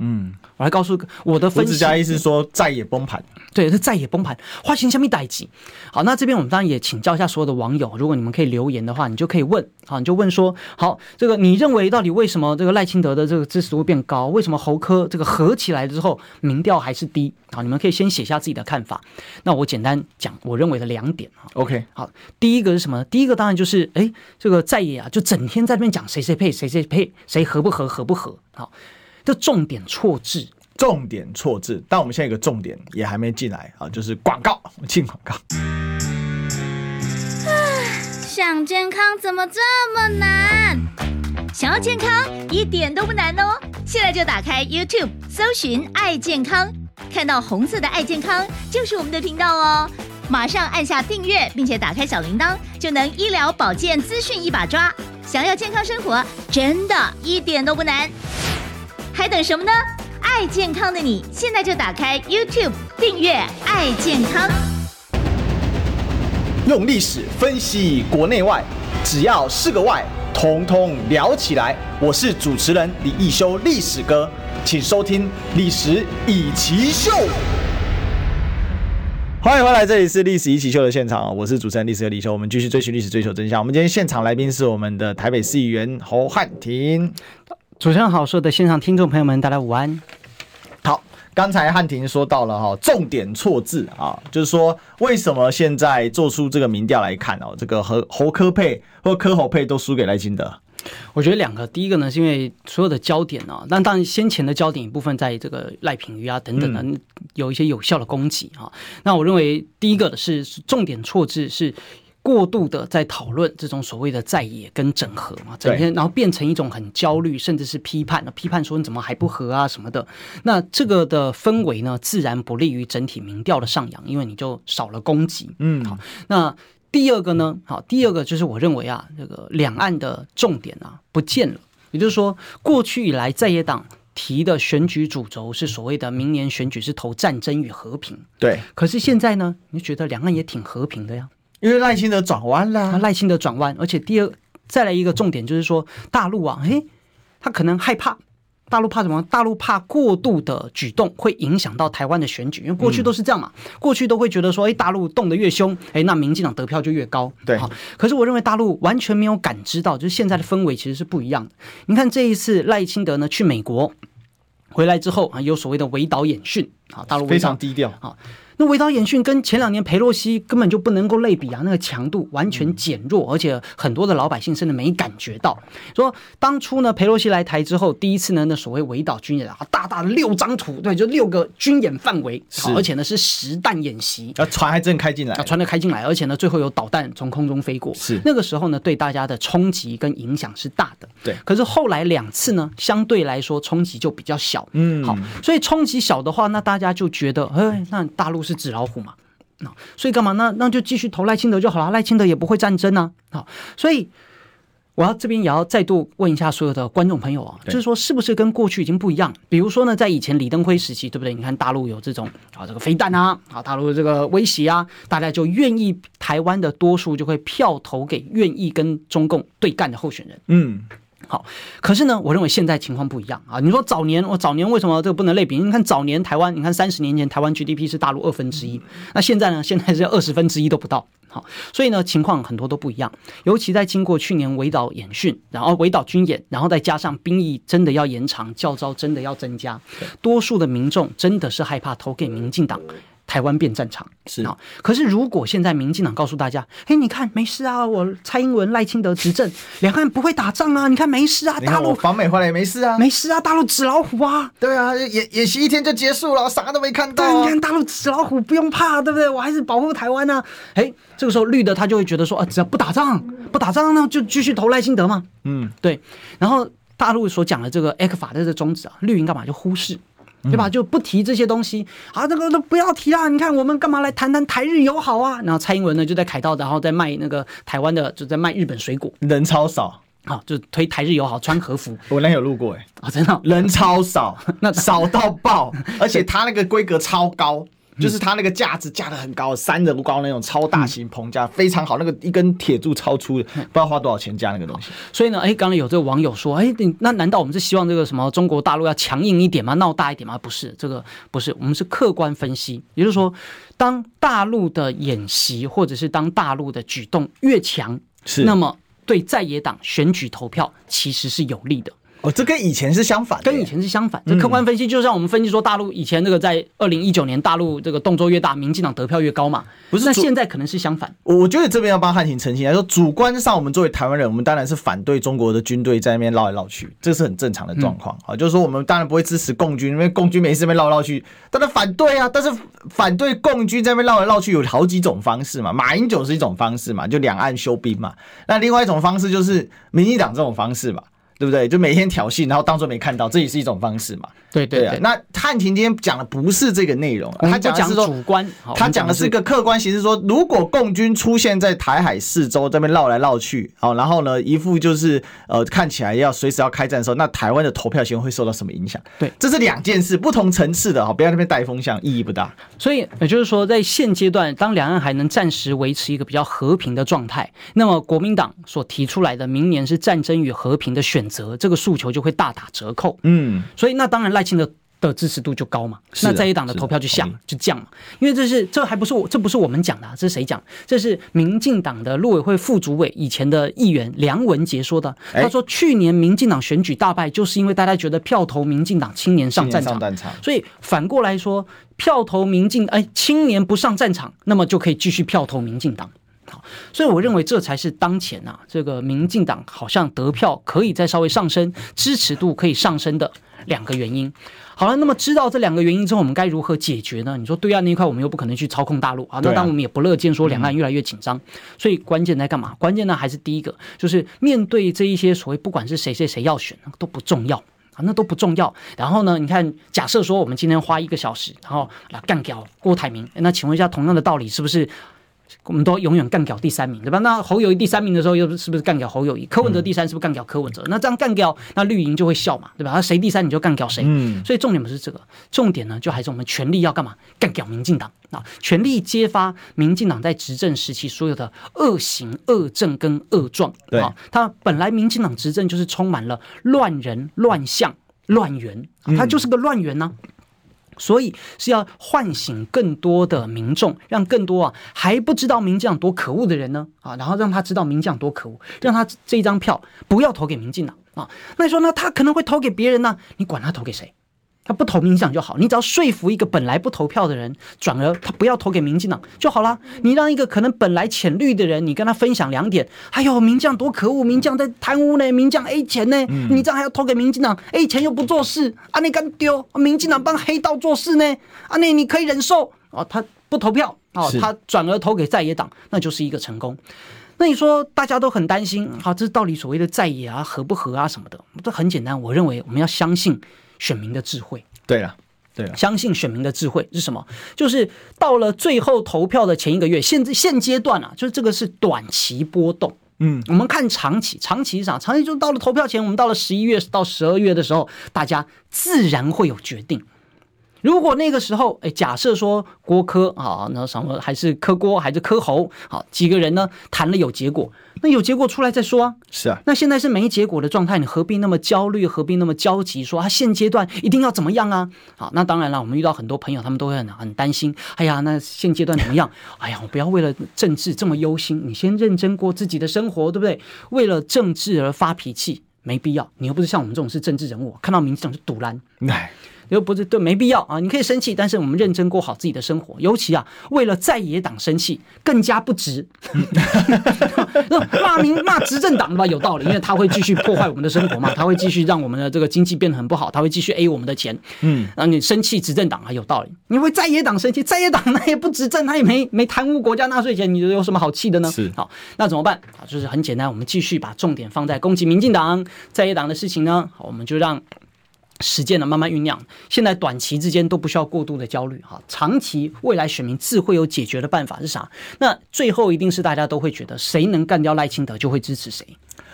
嗯，我来告诉我的分析。意思说再也崩盘。对，是再也崩盘，花心下面代志。好，那这边我们当然也请教一下所有的网友，如果你们可以留言的话，你就可以问，好，你就问说，好，这个你认为到底为什么这个赖清德的这个支持度变高？为什么侯科这个合起来之后民调还是低？好，你们可以先写下自己的看法。那我简单讲我认为的两点啊。OK，好，第一个是什么？第一个当然就是，哎，这个在野啊，就整天在这边讲谁谁配，谁谁配，谁合不合，合不合？好。这重点错置，重点错置。但我们现在有个重点也还没进来啊，就是广告，进广告。想健康怎么这么难？想要健康一点都不难哦！现在就打开 YouTube，搜寻“爱健康”，看到红色的“爱健康”就是我们的频道哦。马上按下订阅，并且打开小铃铛，就能医疗保健资讯一把抓。想要健康生活，真的一点都不难。还等什么呢？爱健康的你，现在就打开 YouTube 订阅“爱健康”，用历史分析国内外，只要是个“外”，统统聊起来。我是主持人李一修，历史哥，请收听《历史以奇秀》。欢迎回来，这里是历史一起秀的现场，我是主持人历史的李修，我们继续追寻历史，追求真相。我们今天现场来宾是我们的台北市议员侯汉廷。主持人好，所有的现场听众朋友们，大家午安。好，刚才汉庭说到了哈，重点错字啊，就是说为什么现在做出这个民调来看哦，这个和侯科配或科侯佩都输给赖清德。我觉得两个，第一个呢，是因为所有的焦点呢、啊，那当然先前的焦点一部分在这个赖品瑜啊等等的，有一些有效的攻击啊。那我认为第一个的是重点错字是过度的在讨论这种所谓的在野跟整合嘛，整天然后变成一种很焦虑，甚至是批判，批判说你怎么还不和啊什么的。那这个的氛围呢，自然不利于整体民调的上扬，因为你就少了攻击。嗯，好，那。第二个呢，好，第二个就是我认为啊，这个两岸的重点啊不见了。也就是说，过去以来在野党提的选举主轴是所谓的明年选举是投战争与和平。对。可是现在呢，你觉得两岸也挺和平的呀？因为赖清德转弯了。赖清德转弯，而且第二再来一个重点就是说，大陆啊，诶，他可能害怕。大陆怕什么？大陆怕过度的举动会影响到台湾的选举，因为过去都是这样嘛。嗯、过去都会觉得说，哎，大陆动得越凶，哎，那民进党得票就越高。对，好。可是我认为大陆完全没有感知到，就是现在的氛围其实是不一样的。你看这一次赖清德呢去美国回来之后啊，有所谓的围岛演训啊，大陆非常低调啊。那围岛演训跟前两年裴洛西根本就不能够类比啊，那个强度完全减弱，而且很多的老百姓甚至没感觉到。说当初呢，裴洛西来台之后，第一次呢，那所谓围岛军演啊，大大的六张图，对，就六个军演范围，好，而且呢是实弹演习，啊，船还真开进来，啊，船都开进来，而且呢最后有导弹从空中飞过，是。那个时候呢对大家的冲击跟影响是大的，对。可是后来两次呢，相对来说冲击就比较小，嗯，好，所以冲击小的话，那大家就觉得，哎，那大陆是纸老虎嘛。所以干嘛？那那就继续投赖清德就好了，赖清德也不会战争啊。好，所以我要这边也要再度问一下所有的观众朋友啊，就是说是不是跟过去已经不一样？比如说呢，在以前李登辉时期，对不对？你看大陆有这种啊这个飞弹啊，啊大陆的这个威胁啊，大家就愿意台湾的多数就会票投给愿意跟中共对干的候选人。嗯。好，可是呢，我认为现在情况不一样啊。你说早年，我早年为什么这个不能类比？你看早年台湾，你看三十年前台湾 GDP 是大陆二分之一，那现在呢？现在是二十分之一都不到。好，所以呢，情况很多都不一样。尤其在经过去年围岛演训，然后围岛军演，然后再加上兵役真的要延长，教招真的要增加，多数的民众真的是害怕投给民进党。台湾变战场是啊，可是如果现在民进党告诉大家，嘿，你看没事啊，我蔡英文赖清德执政，两岸不会打仗啊，你看没事啊，大陆访美回来也没事啊，没事啊，大陆纸老虎啊，对啊，演演习一天就结束了，啥都没看到啊，对，你看大陆纸老虎不用怕，对不对？我还是保护台湾呢。哎，这个时候绿的他就会觉得说，啊，只要不打仗，不打仗呢，就继续投赖清德嘛。嗯，对。然后大陆所讲的这个 ECFA 的这个宗旨啊，绿营干嘛就忽视。对吧？就不提这些东西啊，这个都不要提啊！你看我们干嘛来谈谈台日友好啊？然后蔡英文呢就在凯道，然后在卖那个台湾的，就在卖日本水果，人超少啊，就推台日友好，穿和服。我那有路过哎，啊，真的人超少，那少到爆，而且他那个规格超高。就是它那个架子架的很高，三人高那种超大型棚架，非常好。那个一根铁柱超粗的，不知道花多少钱架那个东西。所以呢，哎，刚才有这个网友说，哎，那难道我们是希望这个什么中国大陆要强硬一点吗？闹大一点吗？不是，这个不是，我们是客观分析。也就是说，当大陆的演习或者是当大陆的举动越强，是那么对在野党选举投票其实是有利的。哦，这跟以前是相反的，跟以前是相反。这客观分析，就像我们分析说，大陆以前这个在二零一九年，大陆这个动作越大，民进党得票越高嘛。不是，那现在可能是相反。我觉得这边要帮汉廷澄清来说，主观上我们作为台湾人，我们当然是反对中国的军队在那边绕来绕去，这是很正常的状况啊。就是说，我们当然不会支持共军，因为共军没事在那边绕来绕去，当然反对啊。但是反对共军在那边绕来绕去有好几种方式嘛，马英九是一种方式嘛，就两岸休兵嘛。那另外一种方式就是民进党这种方式嘛。对不对？就每天挑衅，然后当作没看到，这也是一种方式嘛。对对。那汉庭今天讲的不是这个内容，他讲的是说主观，他讲的是一个客观形式，说如果共军出现在台海四周这边绕来绕去，好，然后呢，一副就是呃看起来要随时要开战的时候，那台湾的投票行为会受到什么影响？对，这是两件事，不同层次的哈，不要那边带风向，意义不大。所以也就是说，在现阶段，当两岸还能暂时维持一个比较和平的状态，那么国民党所提出来的明年是战争与和平的选择，这个诉求。就会大打折扣，嗯，所以那当然赖清德的支持度就高嘛，那在野党的投票就下就降嘛，因为这是这还不是我这不是我们讲的，啊，这是谁讲？这是民进党的陆委会副主委以前的议员梁文杰说的。他说去年民进党选举大败，就是因为大家觉得票投民进党青年上战场，所以反过来说，票投民进哎青年不上战场，那么就可以继续票投民进党。好，所以我认为这才是当前啊这个民进党好像得票可以再稍微上升，支持度可以上升的两个原因。好了，那么知道这两个原因之后，我们该如何解决呢？你说对岸那一块，我们又不可能去操控大陆啊。那当我们也不乐见说两岸越来越紧张，所以关键在干嘛？关键呢还是第一个，就是面对这一些所谓不管是谁谁谁要选，都不重要啊，那都不重要。然后呢，你看，假设说我们今天花一个小时，然后来干掉郭台铭，那请问一下，同样的道理是不是？我们都永远干掉第三名，对吧？那侯友谊第三名的时候，又是不是干掉侯友谊？柯文哲第三是不是干掉柯文哲？那这样干掉，那绿营就会笑嘛，对吧？那谁第三你就干掉谁。嗯，所以重点不是这个，重点呢就还是我们全力要干嘛？干掉民进党啊！全力揭发民进党在执政时期所有的恶行、恶政跟恶状。对啊，他本来民进党执政就是充满了乱人、乱象、乱源，他就是个乱源呢、啊。所以是要唤醒更多的民众，让更多啊还不知道名将多可恶的人呢啊，然后让他知道名将多可恶，让他这一张票不要投给民进党啊。那你说那？他可能会投给别人呢？你管他投给谁？他不投民进党就好，你只要说服一个本来不投票的人，转而他不要投给民进党就好了。你让一个可能本来浅绿的人，你跟他分享两点，哎呦，民进党多可恶，民进党在贪污呢，民进党 A 钱呢，你这样还要投给民进党？A 钱又不做事，啊，你敢丢？民进党帮黑道做事呢？啊，那你可以忍受啊？他不投票啊，他转而投给在野党，那就是一个成功。那你说大家都很担心，好，这是到底所谓的在野啊，合不合啊什么的？这很简单，我认为我们要相信。选民的智慧，对了，对啊，相信选民的智慧是什么？就是到了最后投票的前一个月，现现阶段啊，就是这个是短期波动。嗯，我们看长期，长期？长期就到了投票前，我们到了十一月到十二月的时候，大家自然会有决定。如果那个时候，哎，假设说郭柯啊，那什么还是柯郭还是柯侯，好几个人呢谈了有结果，那有结果出来再说啊。是啊，那现在是没结果的状态，你何必那么焦虑，何必那么焦急？说啊现阶段一定要怎么样啊？好，那当然了，我们遇到很多朋友，他们都会很很担心。哎呀，那现阶段怎么样？哎呀，我不要为了政治这么忧心，你先认真过自己的生活，对不对？为了政治而发脾气，没必要。你又不是像我们这种是政治人物，看到民进党就赌烂。哎。又不是对，没必要啊！你可以生气，但是我们认真过好自己的生活。尤其啊，为了在野党生气，更加不值。骂民骂执政党吧，有道理，因为他会继续破坏我们的生活嘛，他会继续让我们的这个经济变得很不好，他会继续 A 我们的钱。嗯，然后你生气执政党啊，有道理。你会在野党生气，在野党那也不执政，他也没没贪污国家纳税钱，你有什么好气的呢？是好，那怎么办啊？就是很简单，我们继续把重点放在攻击民进党在野党的事情呢。好，我们就让。时间呢，慢慢酝酿。现在短期之间都不需要过度的焦虑哈，长期未来选民自会有解决的办法是啥？那最后一定是大家都会觉得谁能干掉赖清德就会支持谁。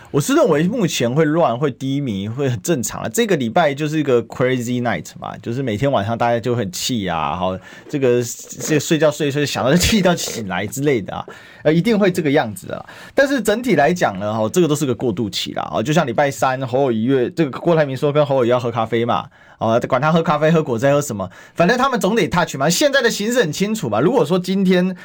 我是认为目前会乱、会低迷、会很正常啊。这个礼拜就是一个 crazy night 嘛，就是每天晚上大家就很气啊，好，这个这睡觉睡一睡想到就气到醒来之类的啊，呃，一定会这个样子啊。但是整体来讲呢，哈，这个都是个过渡期啦。啊，就像礼拜三侯友宜约这个郭台铭说跟侯友要喝咖啡嘛，啊，管他喝咖啡、喝果汁、喝什么，反正他们总得 touch 嘛。现在的形势很清楚嘛。如果说今天。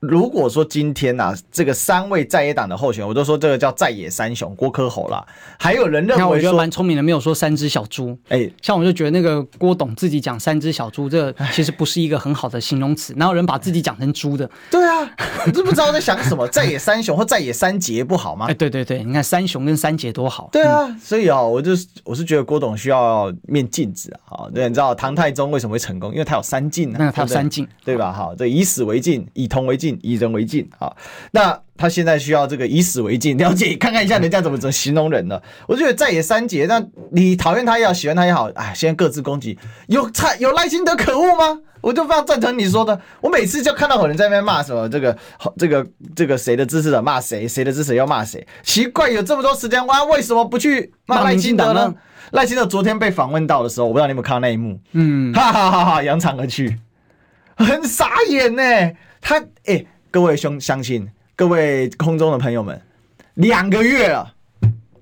如果说今天呐、啊，这个三位在野党的候选人，我都说这个叫在野三雄，郭科侯啦。还有人认为说，我觉得蛮聪明的，没有说三只小猪。哎、欸，像我就觉得那个郭董自己讲三只小猪，这个其实不是一个很好的形容词。哪有人把自己讲成猪的？对啊，你知不知道在想什么？在野三雄或在野三杰不好吗？哎，对对对，你看三雄跟三杰多好。对啊，嗯、所以啊，我就是我是觉得郭董需要面镜子啊。对，你知道唐太宗为什么会成功？因为他有三镜啊。那他有三镜，对吧？好，对，以史为镜，以铜为镜，以人为镜。啊，那他现在需要这个以史为镜，了解看看一下人家怎么怎么形容人的。我觉得在野三杰，那你讨厌他也好，喜欢他也好，哎，先各自攻击，有蔡有赖清德可恶吗？我就非常赞成你说的。我每次就看到有人在那边骂什么这个这个这个谁的支持者骂谁，谁的支持要骂谁，奇怪，有这么多时间，哇，为什么不去骂赖清德呢？赖清德昨天被访问到的时候，我不知道你有没有看到那一幕，嗯，哈哈哈哈，扬长而去，很傻眼呢。他哎。欸各位兄相信，各位空中的朋友们，两个月了，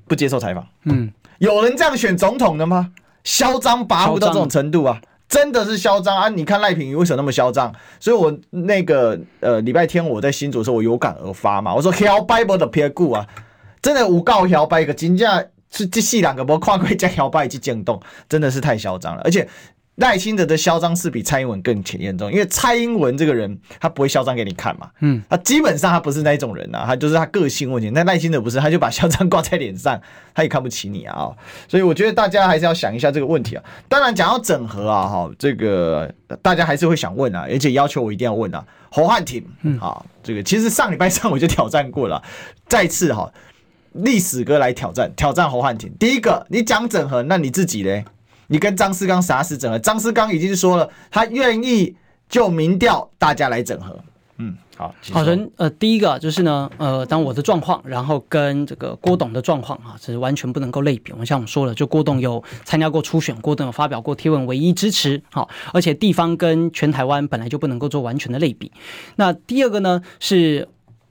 不接受采访。嗯，有人这样选总统的吗？嚣张跋扈到这种程度啊，真的是嚣张啊！你看赖品妤为什么那么嚣张？所以我那个呃礼拜天我在新竹的时候，我有感而发嘛，我说嚣拜不的撇骨啊，真的无告嚣拜个金价是这细两个波跨过加嚣拜去震动，真的是太嚣张了，而且。赖清德的嚣张是比蔡英文更严重，因为蔡英文这个人他不会嚣张给你看嘛，嗯，他基本上他不是那一种人啊，他就是他个性问题。那赖清德不是，他就把嚣张挂在脸上，他也看不起你啊、哦，所以我觉得大家还是要想一下这个问题啊。当然讲到整合啊，哈，这个大家还是会想问啊，而且要求我一定要问啊。侯汉廷，嗯，好，这个其实上礼拜上我就挑战过了，再次哈，历史哥来挑战，挑战侯汉廷。第一个，你讲整合，那你自己嘞？你跟张斯纲啥时整合？张斯纲已经说了，他愿意就民调大家来整合。嗯，好，好人呃，第一个就是呢，呃，当我的状况，然后跟这个郭董的状况啊，这是完全不能够类比。我们像我们说了，就郭董有参加过初选，郭董有发表过贴文，唯一支持。好，而且地方跟全台湾本来就不能够做完全的类比。那第二个呢，是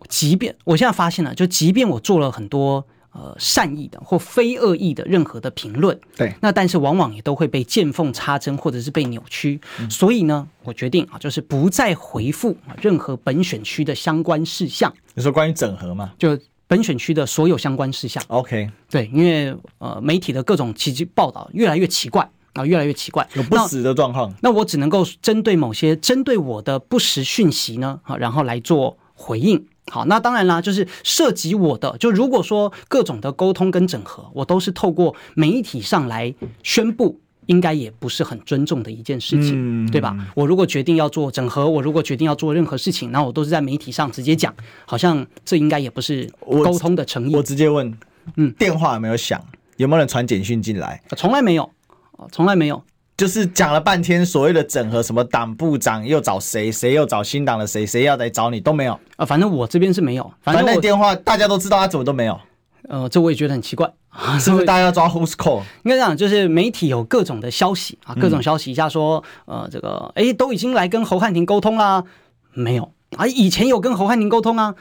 即便我现在发现了，就即便我做了很多。呃，善意的或非恶意的任何的评论，对，那但是往往也都会被见缝插针或者是被扭曲，嗯、所以呢，我决定啊，就是不再回复任何本选区的相关事项。你说关于整合嘛？就本选区的所有相关事项。OK，对，因为呃，媒体的各种奇迹报道越来越奇怪啊，越来越奇怪，有不实的状况。那我只能够针对某些针对我的不实讯息呢，啊，然后来做回应。好，那当然啦，就是涉及我的，就如果说各种的沟通跟整合，我都是透过媒体上来宣布，应该也不是很尊重的一件事情，嗯、对吧？我如果决定要做整合，我如果决定要做任何事情，那我都是在媒体上直接讲，好像这应该也不是沟通的诚意。我，我直接问，嗯，电话有没有响？有没有人传简讯进来？从来没有，从来没有。就是讲了半天所谓的整合，什么党部长又找谁，谁又找新党的谁，谁要来找你都没有啊。反正我这边是没有，反正那电话大家都知道，他怎么都没有。呃，这我也觉得很奇怪，是不是大家要抓 who's call？应该这样，就是媒体有各种的消息啊，各种消息一下说，呃，这个哎都已经来跟侯汉廷沟通啦，没有啊？以前有跟侯汉廷沟通啊，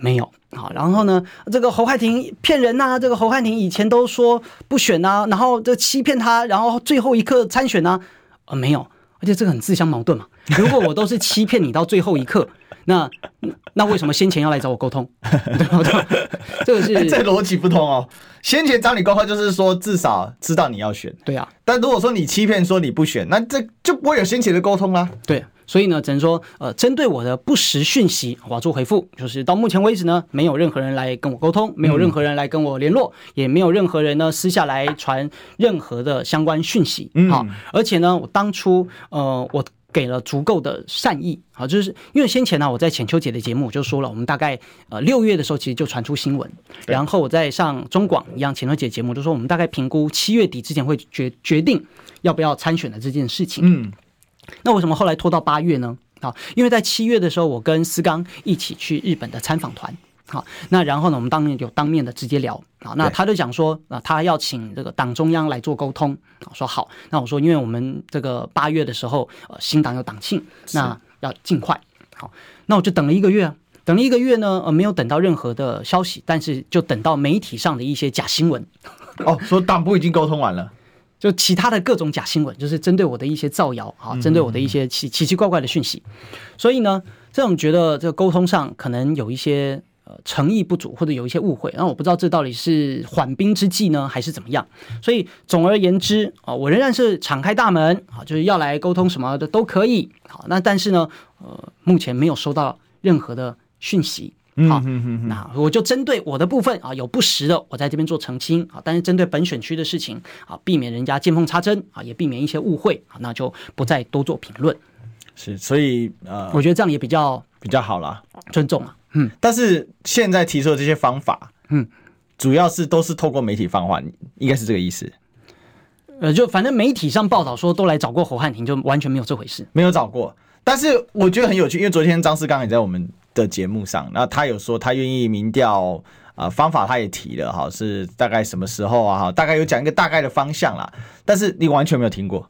没有。好，然后呢，这个侯汉廷骗人呐、啊，这个侯汉廷以前都说不选呐、啊，然后这欺骗他，然后最后一刻参选呐、啊，呃，没有，而且这个很自相矛盾嘛。如果我都是欺骗你到最后一刻，那那为什么先前要来找我沟通？对不对？这个是、欸、这逻辑不通哦。先前找你沟通就是说至少知道你要选，对啊。但如果说你欺骗说你不选，那这就不会有先前的沟通啦。对。所以呢，只能说，呃，针对我的不实讯息，我要做回复。就是到目前为止呢，没有任何人来跟我沟通，没有任何人来跟我联络，嗯、也没有任何人呢私下来传任何的相关讯息。好、嗯，而且呢，我当初，呃，我给了足够的善意，好，就是因为先前呢，我在浅秋姐的节目就说了，我们大概呃六月的时候其实就传出新闻，然后我在上中广一样浅秋姐节目就说，我们大概评估七月底之前会决决定要不要参选的这件事情。嗯。那为什么后来拖到八月呢？啊，因为在七月的时候，我跟思刚一起去日本的参访团，好，那然后呢，我们当面有当面的直接聊，好，那他就讲说，啊，他要请这个党中央来做沟通，啊，说好，那我说，因为我们这个八月的时候，呃，新党有党庆，那要尽快，好，那我就等了一个月，等了一个月呢，呃，没有等到任何的消息，但是就等到媒体上的一些假新闻，哦，说党部已经沟通完了。就其他的各种假新闻，就是针对我的一些造谣啊，针对我的一些奇奇奇怪怪的讯息，所以呢，这种觉得这个沟通上可能有一些呃诚意不足，或者有一些误会，那我不知道这到底是缓兵之计呢，还是怎么样。所以总而言之啊，我仍然是敞开大门啊，就是要来沟通什么的都可以。好，那但是呢，呃，目前没有收到任何的讯息。好，那我就针对我的部分啊，有不实的，我在这边做澄清啊。但是针对本选区的事情啊，避免人家见缝插针啊，也避免一些误会啊，那就不再多做评论。是，所以呃，我觉得这样也比较比较好啦，尊重啊。嗯，但是现在提出的这些方法，嗯，主要是都是透过媒体放话，应该是这个意思。呃，就反正媒体上报道说都来找过侯汉廷，就完全没有这回事，没有找过。但是我觉得很有趣，因为昨天张世刚也在我们的节目上，那他有说他愿意民调啊，方法他也提了哈，是大概什么时候啊哈，大概有讲一个大概的方向啦，但是你完全没有听过，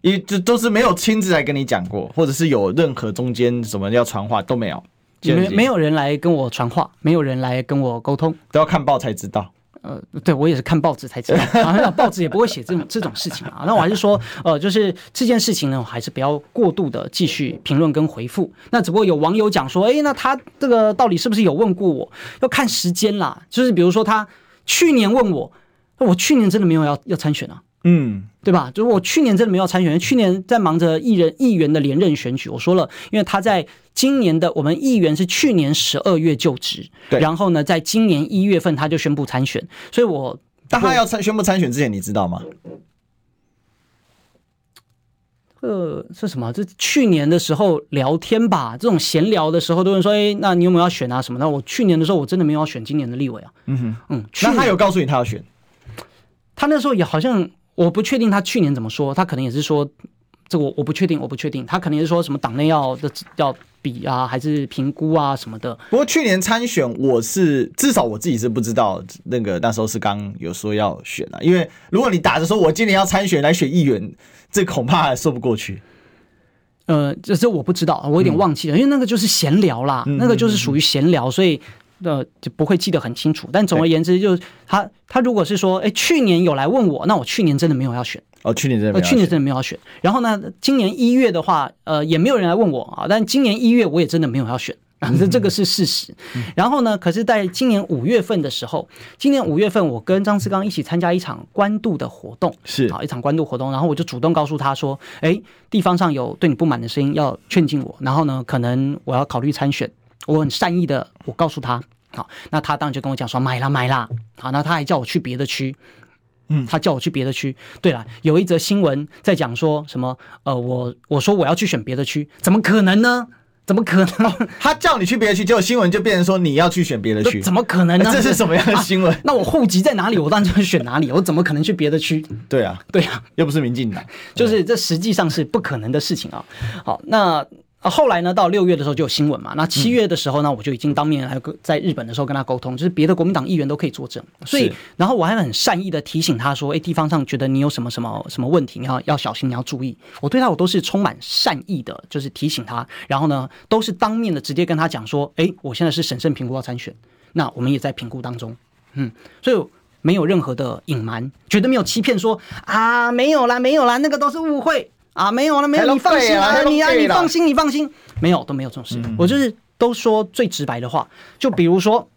因为就都是没有亲自来跟你讲过，或者是有任何中间什么要传话都没有，没没有人来跟我传话，没有人来跟我沟通，都要看报才知道。呃，对我也是看报纸才知道，啊，报纸也不会写这种这种事情啊。那我还是说，呃，就是这件事情呢，我还是不要过度的继续评论跟回复。那只不过有网友讲说，哎，那他这个到底是不是有问过我？要看时间啦。就是比如说他去年问我，我去年真的没有要要参选啊。嗯，对吧？就是我去年真的没有参选，去年在忙着议人议员的连任选举。我说了，因为他在今年的我们议员是去年十二月就职，对，然后呢，在今年一月份他就宣布参选，所以我但他要参宣布参选之前，你知道吗？呃，是什么？这去年的时候聊天吧，这种闲聊的时候，都有人说，哎，那你有没有要选啊什么的？我去年的时候，我真的没有要选今年的立委啊。嗯哼，嗯，那他有告诉你他要选？他那时候也好像。我不确定他去年怎么说，他可能也是说，这个我我不确定，我不确定，他可能也是说什么党内要的要比啊，还是评估啊什么的。不过去年参选，我是至少我自己是不知道，那个那时候是刚有说要选啊，因为如果你打着说我今年要参选来选议员，这恐怕还说不过去。呃，这这我不知道，我有点忘记了，嗯、因为那个就是闲聊啦，嗯、那个就是属于闲聊，所以。呃，就不会记得很清楚，但总而言之，就是他他如果是说，哎，去年有来问我，那我去年真的没有要选。哦，去年真的，去年真的没有要选。然后呢，今年一月的话，呃，也没有人来问我啊，但今年一月我也真的没有要选，啊，这这个是事实。然后呢，可是在今年五月份的时候，今年五月份我跟张志刚一起参加一场官渡的活动，是。啊，一场官渡活动，然后我就主动告诉他说，哎，地方上有对你不满的声音要劝进我，然后呢，可能我要考虑参选，我很善意的，我告诉他。好，那他当然就跟我讲说买啦买啦。好，那他还叫我去别的区，嗯，他叫我去别的区。对了，有一则新闻在讲说什么？呃，我我说我要去选别的区，怎么可能呢？怎么可能？哦，他叫你去别的区，结果新闻就变成说你要去选别的区，怎么可能呢？这是什么样的新闻？啊，那我户籍在哪里？我当然就会选哪里。我怎么可能去别的区？对啊，对啊，又不是民进党，就是这实际上是不可能的事情啊。好，那。啊，后来呢，到六月的时候就有新闻嘛。那七月的时候呢，我就已经当面还有在日本的时候跟他沟通，就是别的国民党议员都可以作证。所以，然后我还很善意的提醒他说：“哎，地方上觉得你有什么什么什么问题，你要要小心，你要注意。”我对他我都是充满善意的，就是提醒他。然后呢，都是当面的直接跟他讲说：“哎，我现在是审慎评估要参选，那我们也在评估当中。”嗯，所以没有任何的隐瞒，绝对没有欺骗说啊，没有啦，没有啦，那个都是误会。啊，没有了，没有，你放心啊，你啊，你放心，你放心，没有，都没有这种事。我就是都说最直白的话，就比如说，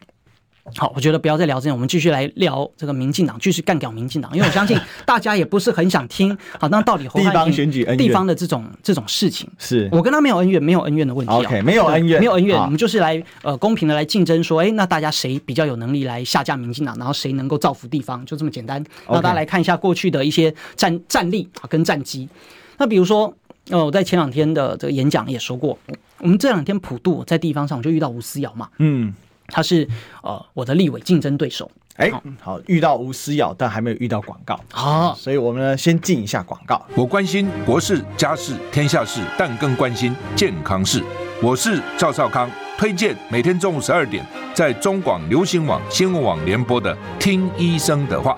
好，我觉得不要再聊这些，我们继续来聊这个民进党，继续干掉民进党，因为我相信大家也不是很想听。好，那到底地方选举恩怨，地方的这种这种事情，是我跟他没有恩怨，没有恩怨的问题。OK，没有恩怨，没有恩怨，我们就是来呃公平的来竞争，说，哎，那大家谁比较有能力来下架民进党，然后谁能够造福地方，就这么简单。那大家来看一下过去的一些战战力啊跟战绩。那比如说。呃，我在前两天的这个演讲也说过，我们这两天普渡在地方上就遇到吴思瑶嘛，嗯，他是呃我的立委竞争对手，哎，好，遇到吴思瑶，但还没有遇到广告，好，所以我们呢先进一下广告。我关心国事、家事、天下事，但更关心健康事。我是赵少康，推荐每天中午十二点在中广流行网、新闻网联播的《听医生的话》。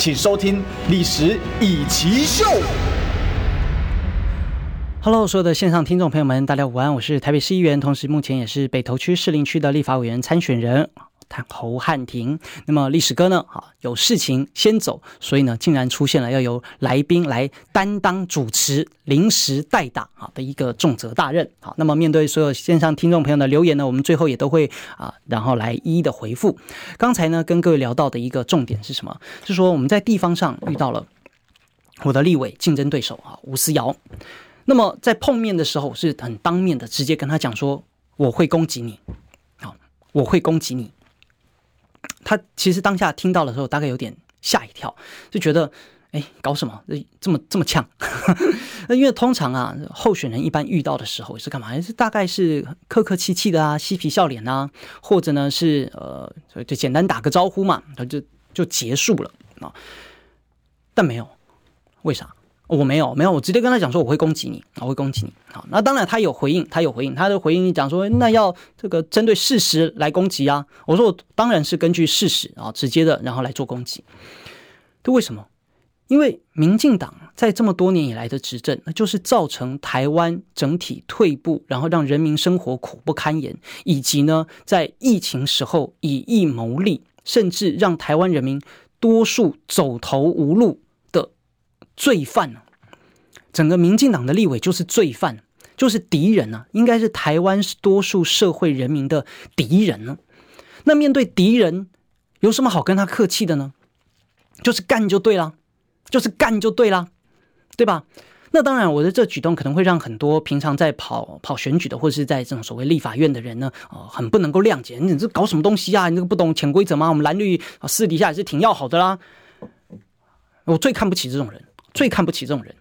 请收听《历史易起 SHOW》。Hello，所有的线上听众朋友们，大家午安，我是台北市议员，同时目前也是北投区士林区的立法委员参选人。侯汉廷，那么历史哥呢？啊，有事情先走，所以呢，竟然出现了要由来宾来担当主持、临时代打啊的一个重责大任。好，那么面对所有线上听众朋友的留言呢，我们最后也都会啊，然后来一一的回复。刚才呢，跟各位聊到的一个重点是什么？是说我们在地方上遇到了我的立委竞争对手啊吴思瑶。那么在碰面的时候，是很当面的，直接跟他讲说，我会攻击你，好，我会攻击你。他其实当下听到的时候，大概有点吓一跳，就觉得，哎，搞什么？这么这么呛？那因为通常啊，候选人一般遇到的时候是干嘛？是大概是客客气气的啊，嬉皮笑脸啊，或者呢是呃，就简单打个招呼嘛，他就就结束了啊。但没有，为啥？我没有，没有，我直接跟他讲说我会攻击你，我会攻击你。好，那当然他有回应，他有回应，他的回应讲说，那要这个针对事实来攻击啊。我说我当然是根据事实啊，直接的然后来做攻击。这为什么？因为民进党在这么多年以来的执政，那就是造成台湾整体退步，然后让人民生活苦不堪言，以及呢，在疫情时候以疫谋利，甚至让台湾人民多数走投无路。罪犯呢？整个民进党的立委就是罪犯，就是敌人呢，应该是台湾多数社会人民的敌人呢。那面对敌人，有什么好跟他客气的呢？就是干就对了，就是干就对了，对吧？那当然，我的这举动可能会让很多平常在跑跑选举的，或者是在这种所谓立法院的人呢，呃，很不能够谅解。你这搞什么东西啊？你这个不懂潜规则吗？我们蓝绿，私底下也是挺要好的啦。我最看不起这种人。最看不起这种人。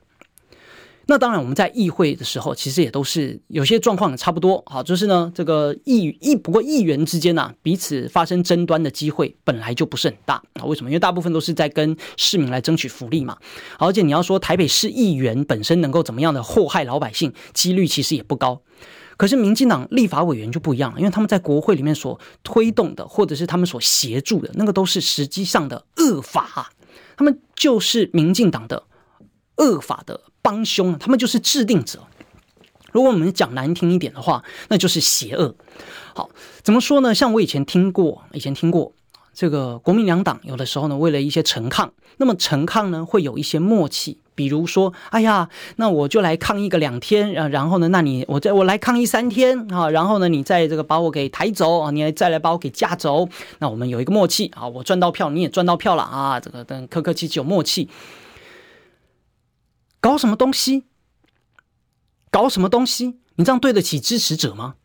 那当然，我们在议会的时候，其实也都是有些状况也差不多。好，就是呢，这个议议不过议员之间呢、彼此发生争端的机会本来就不是很大啊。为什么？因为大部分都是在跟市民来争取福利嘛。而且你要说台北市议员本身能够怎么样的祸害老百姓，几率其实也不高。可是民进党立法委员就不一样了，因为他们在国会里面所推动的，或者是他们所协助的那个，都是实际上的恶法，他们就是民进党的。恶法的帮凶，他们就是制定者。如果我们讲难听一点的话，那就是邪恶。好，怎么说呢？像我以前听过，以前听过这个国民两党有的时候呢，为了一些陈抗，那么陈抗呢会有一些默契，比如说，哎呀，那我就来抗议个两天，然后呢，那你我再我来抗议三天啊，然后呢，你再这个把我给抬走啊，你再来把我给架走，那我们有一个默契啊，我赚到票，你也赚到票了啊，这个等客客气气有默契。搞什么东西？搞什么东西？你这样对得起支持者吗？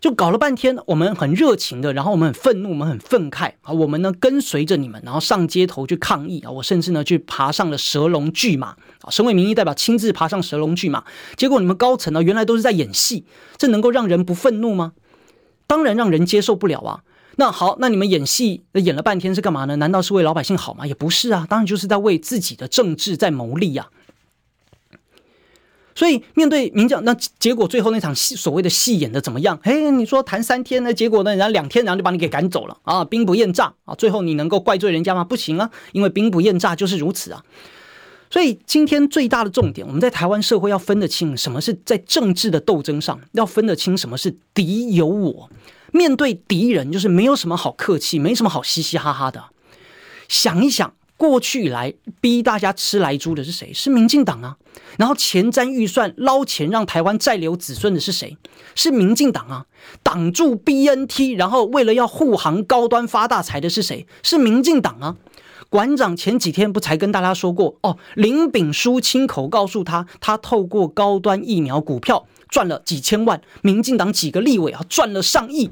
就搞了半天，我们很热情的，然后我们很愤怒，我们很愤慨啊！我们呢跟随着你们，然后上街头去抗议啊！我甚至呢去爬上了蛇龙巨马啊！身为民意代表，亲自爬上蛇龙巨马，结果你们高层呢原来都是在演戏，这能够让人不愤怒吗？当然让人接受不了啊！那好，那你们演戏演了半天是干嘛呢？难道是为老百姓好吗？也不是啊，当然就是在为自己的政治在谋利呀！所以面对民进，那结果最后那场戏所谓的戏演的怎么样？嘿，你说谈三天呢，结果呢，人家两天然后就把你给赶走了啊，兵不厌诈啊，最后你能够怪罪人家吗？不行啊，因为兵不厌诈就是如此啊。所以今天最大的重点，我们在台湾社会要分得清什么是在政治的斗争上，要分得清什么是敌有我。面对敌人，就是没有什么好客气，没什么好嘻嘻哈哈的。想一想。过去以来逼大家吃莱猪的是谁？是民进党啊！然后前瞻预算捞钱让台湾再留子孙的是谁？是民进党啊！挡住 BNT，然后为了要护航高端发大财的是谁？是民进党啊！馆长前几天不才跟大家说过哦？林炳书亲口告诉他，他透过高端疫苗股票赚了几千万，民进党几个立委啊赚了上亿。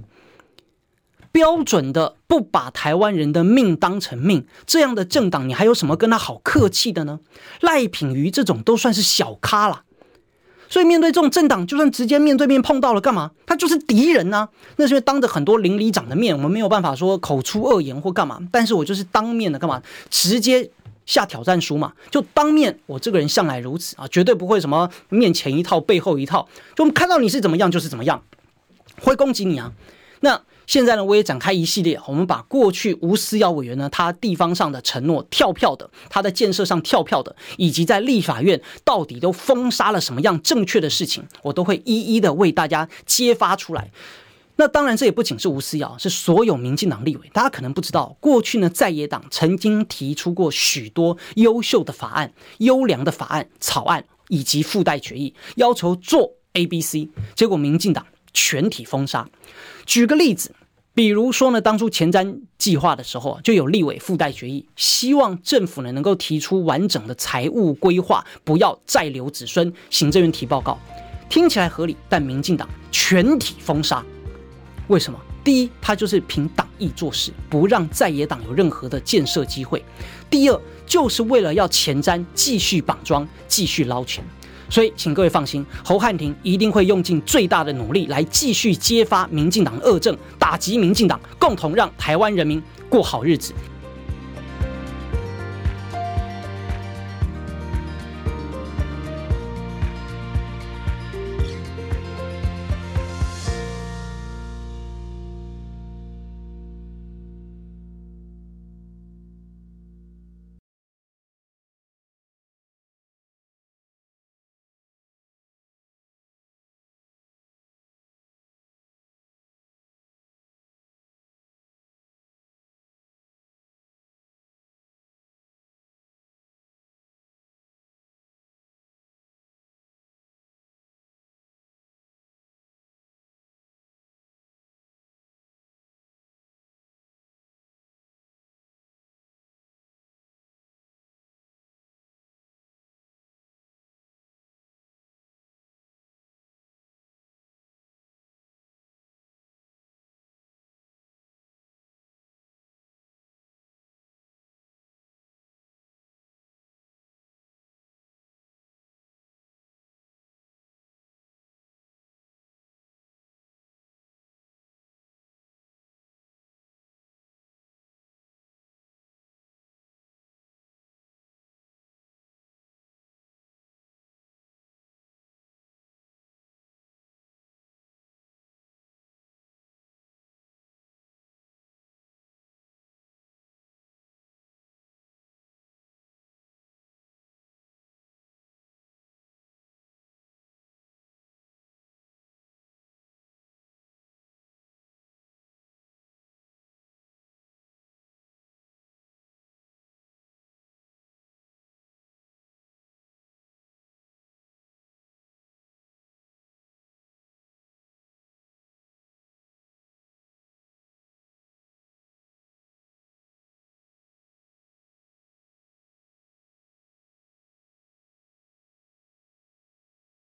标准的不把台湾人的命当成命，这样的政党，你还有什么跟他好客气的呢？赖品妤这种都算是小咖了，所以面对这种政党，就算直接面对面碰到了，干嘛？他就是敌人啊！那是因为当着很多邻里长的面，我们没有办法说口出恶言或干嘛，但是我就是当面的干嘛？直接下挑战书嘛，就当面，我这个人向来如此啊，绝对不会什么面前一套背后一套，就我们看到你是怎么样就是怎么样，会攻击你啊，那。现在呢，我也展开一系列，我们把过去吴思瑶委员呢，他地方上的承诺跳票的，他在建设上跳票的，以及在立法院到底都封杀了什么样正确的事情，我都会一一的为大家揭发出来。那当然，这也不仅是吴思瑶，是所有民进党立委。大家可能不知道，过去呢，在野党曾经提出过许多优秀的法案、优良的法案草案以及附带决议，要求做 A、B、C，结果民进党全体封杀。举个例子。比如说呢，当初前瞻计划的时候，就有立委附带决议，希望政府呢能够提出完整的财务规划，不要再留子孙。行政院提报告，听起来合理，但民进党全体封杀。为什么？第一，他就是凭党意做事，不让在野党有任何的建设机会；第二，就是为了要前瞻继续绑桩，继续捞钱。所以，请各位放心，侯汉廷一定会用尽最大的努力来继续揭发民进党恶政，打击民进党，共同让台湾人民过好日子。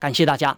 感谢大家。